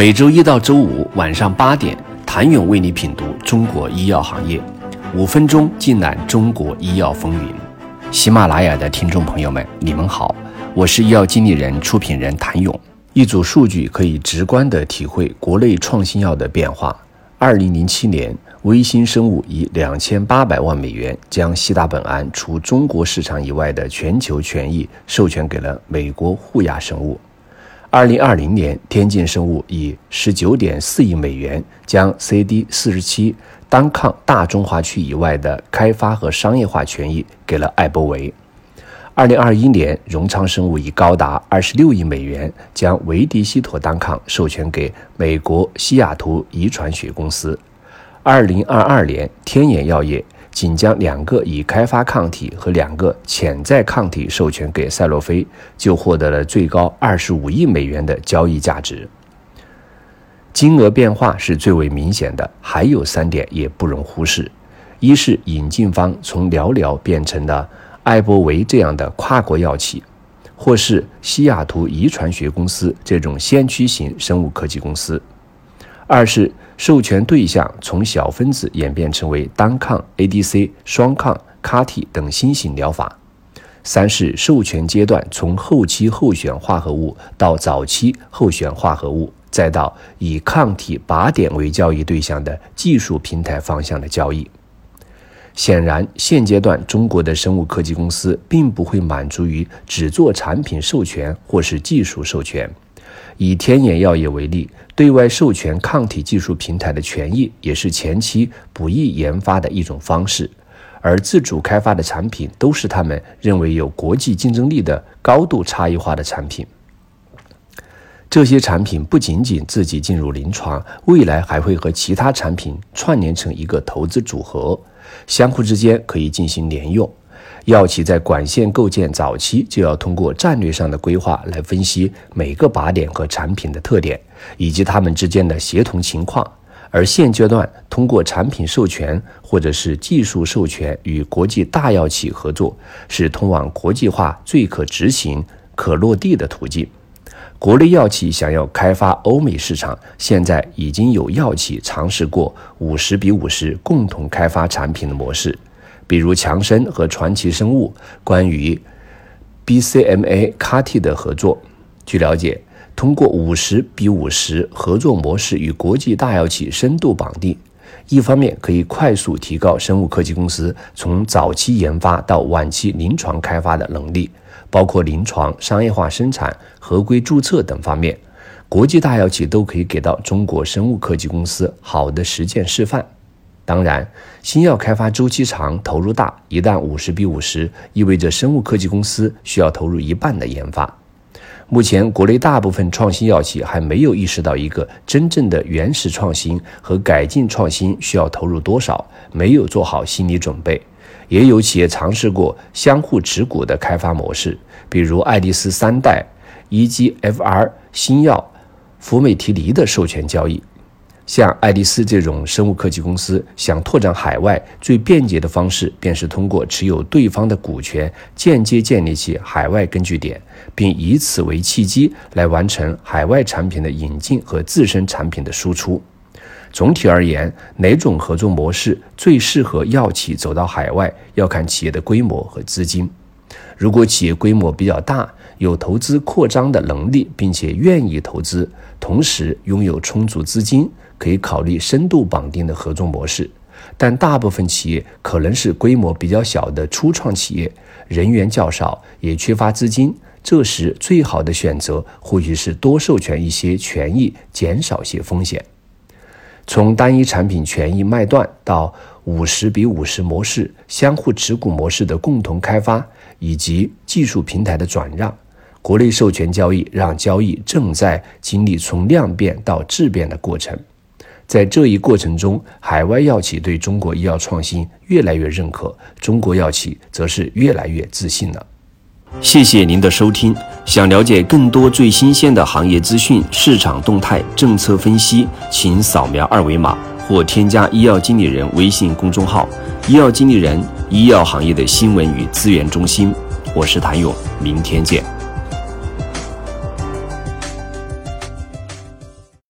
每周一到周五晚上八点，谭勇为你品读中国医药行业，五分钟尽览中国医药风云。喜马拉雅的听众朋友们，你们好，我是医药经理人、出品人谭勇。一组数据可以直观地体会国内创新药的变化。二零零七年，微星生物以两千八百万美元将西达本胺除中国市场以外的全球权益授权给了美国护亚生物。二零二零年，天健生物以十九点四亿美元将 CD 四十七单抗大中华区以外的开发和商业化权益给了艾伯维。二零二一年，荣昌生物以高达二十六亿美元将维迪西妥单抗授权给美国西雅图遗传学公司。二零二二年，天眼药业仅将两个已开发抗体和两个潜在抗体授权给赛洛菲，就获得了最高二十五亿美元的交易价值。金额变化是最为明显的，还有三点也不容忽视：一是引进方从寥寥变成了。艾伯维这样的跨国药企，或是西雅图遗传学公司这种先驱型生物科技公司；二是授权对象从小分子演变成为单抗、ADC、双抗、CAR-T 等新型疗法；三是授权阶段从后期候选化合物到早期候选化合物，再到以抗体靶点为交易对象的技术平台方向的交易。显然，现阶段中国的生物科技公司并不会满足于只做产品授权或是技术授权。以天眼药业为例，对外授权抗体技术平台的权益，也是前期不易研发的一种方式。而自主开发的产品，都是他们认为有国际竞争力的高度差异化的产品。这些产品不仅仅自己进入临床，未来还会和其他产品串联成一个投资组合。相互之间可以进行联用。药企在管线构建早期就要通过战略上的规划来分析每个靶点和产品的特点，以及它们之间的协同情况。而现阶段，通过产品授权或者是技术授权与国际大药企合作，是通往国际化最可执行、可落地的途径。国内药企想要开发欧美市场，现在已经有药企尝试过五十比五十共同开发产品的模式，比如强生和传奇生物关于 BCMA CAR-T 的合作。据了解，通过五十比五十合作模式与国际大药企深度绑定，一方面可以快速提高生物科技公司从早期研发到晚期临床开发的能力。包括临床、商业化生产、合规注册等方面，国际大药企都可以给到中国生物科技公司好的实践示范。当然，新药开发周期长、投入大，一旦五十比五十，意味着生物科技公司需要投入一半的研发。目前，国内大部分创新药企还没有意识到一个真正的原始创新和改进创新需要投入多少，没有做好心理准备。也有企业尝试过相互持股的开发模式，比如爱丽丝三代、EGFR 新药、福美提尼的授权交易。像爱丽丝这种生物科技公司想拓展海外，最便捷的方式便是通过持有对方的股权，间接建立起海外根据点，并以此为契机来完成海外产品的引进和自身产品的输出。总体而言，哪种合作模式最适合药企走到海外，要看企业的规模和资金。如果企业规模比较大，有投资扩张的能力，并且愿意投资，同时拥有充足资金，可以考虑深度绑定的合作模式。但大部分企业可能是规模比较小的初创企业，人员较少，也缺乏资金。这时，最好的选择或许是多授权一些权益，减少些风险。从单一产品权益卖断到五十比五十模式、相互持股模式的共同开发，以及技术平台的转让，国内授权交易让交易正在经历从量变到质变的过程。在这一过程中，海外药企对中国医药创新越来越认可，中国药企则是越来越自信了。谢谢您的收听。想了解更多最新鲜的行业资讯、市场动态、政策分析，请扫描二维码或添加医药经理人微信公众号“医药经理人”——医药行业的新闻与资源中心。我是谭勇，明天见。